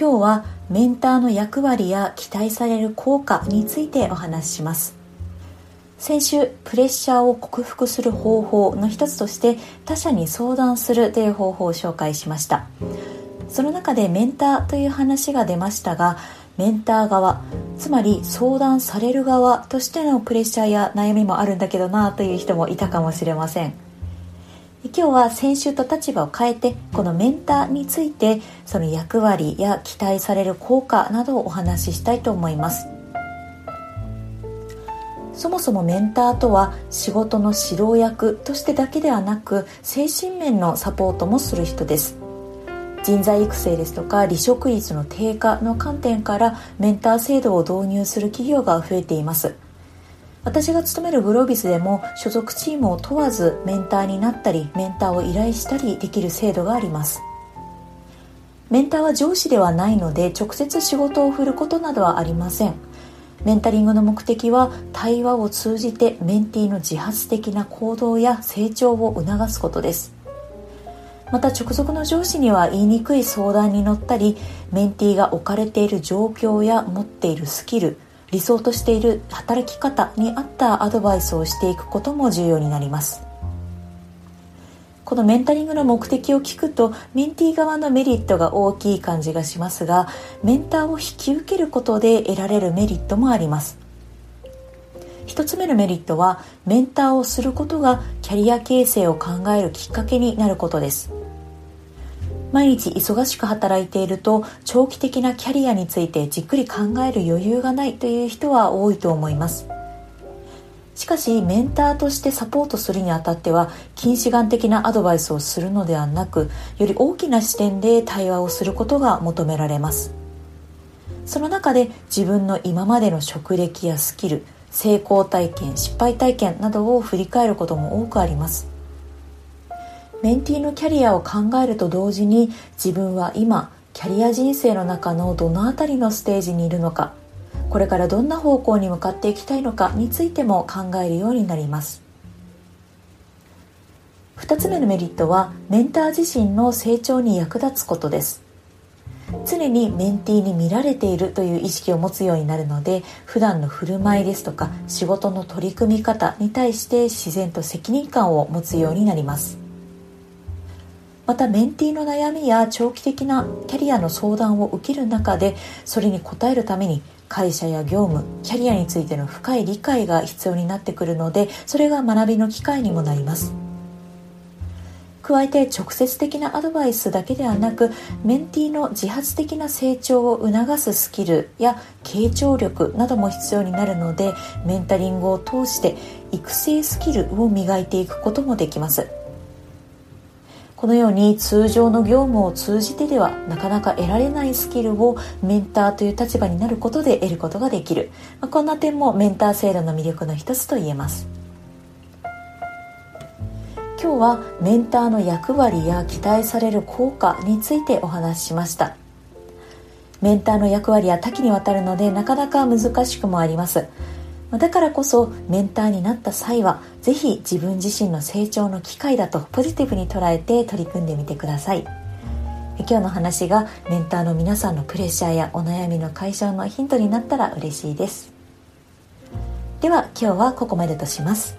今日はメンターの役割や期待される効果についてお話しします。先週プレッシャーを克服する方法の一つとして他者に相談するという方法を紹介しました。その中でメンターという話が出ましたがメンター側つまり相談される側としてのプレッシャーや悩みもあるんだけどなという人もいたかもしれません。今日は先週と立場を変えてこのメンターについてその役割や期待される効果などをお話ししたいと思います。そもそもメンターとは仕事の指導役としてだけではなく精神面のサポートもする人です。人材育成ですとか離職率の低下の観点からメンター制度を導入する企業が増えています。私が勤めるグロービスでも所属チームを問わずメンターになったりメンターを依頼したりできる制度があります。メンターは上司ではないので直接仕事を振ることなどはありません。メンタリングの目的は対話を通じてメンティーの自発的な行動や成長を促すことです。また直属の上司には言いにくい相談に乗ったりメンティーが置かれている状況や持っているスキル理想としている働き方に合ったアドバイスをしていくことも重要になります。このメンタリングの目的を聞くとメンティー側のメリットが大きい感じがしますがメンターを引き受けることで得られるメリットもあります。一つ目のメリットはメンターをすることがキャリア形成を考えるきっかけになることです。毎日忙しく働いていると長期的なキャリアについてじっくり考える余裕がないという人は多いと思います。しかしメンターとしてサポートするにあたっては近視眼的なアドバイスをするのではなくより大きな視点で対話をすることが求められます。その中で自分の今までの職歴やスキル成功体験失敗体験などを振り返ることも多くあります。メンティーのキャリアを考えると同時に自分は今キャリア人生の中のどの辺りのステージにいるのかこれからどんな方向に向かっていきたいのかについても考えるようになります。2つ目のメリットはメンター自身の成長に役立つことです。常にメンティーに見られているという意識を持つようになるので普段の振る舞いですとか仕事の取り組み方に対して自然と責任感を持つようになります。またメンティーの悩みや長期的なキャリアの相談を受ける中でそれに応えるために会社や業務キャリアについての深い理解が必要になってくるのでそれが学びの機会にもなります。加えて直接的なアドバイスだけではなくメンティーの自発的な成長を促すスキルや傾聴力なども必要になるのでメンタリングを通して育成スキルを磨いていくこともできます。このように通常の業務を通じてではなかなか得られないスキルをメンターという立場になることで得ることができる、まあ、こんな点もメンター制度の魅力の一つと言えます。今日はメンターの役割や期待される効果についてお話ししました。メンターの役割は多岐にわたるのでなかなか難しくもあります。だからこそメンターになった際は是非自分自身の成長の機会だとポジティブに捉えて取り組んでみてください。今日の話がメンターの皆さんのプレッシャーやお悩みの解消のヒントになったら嬉しいです。では今日はここまでとします。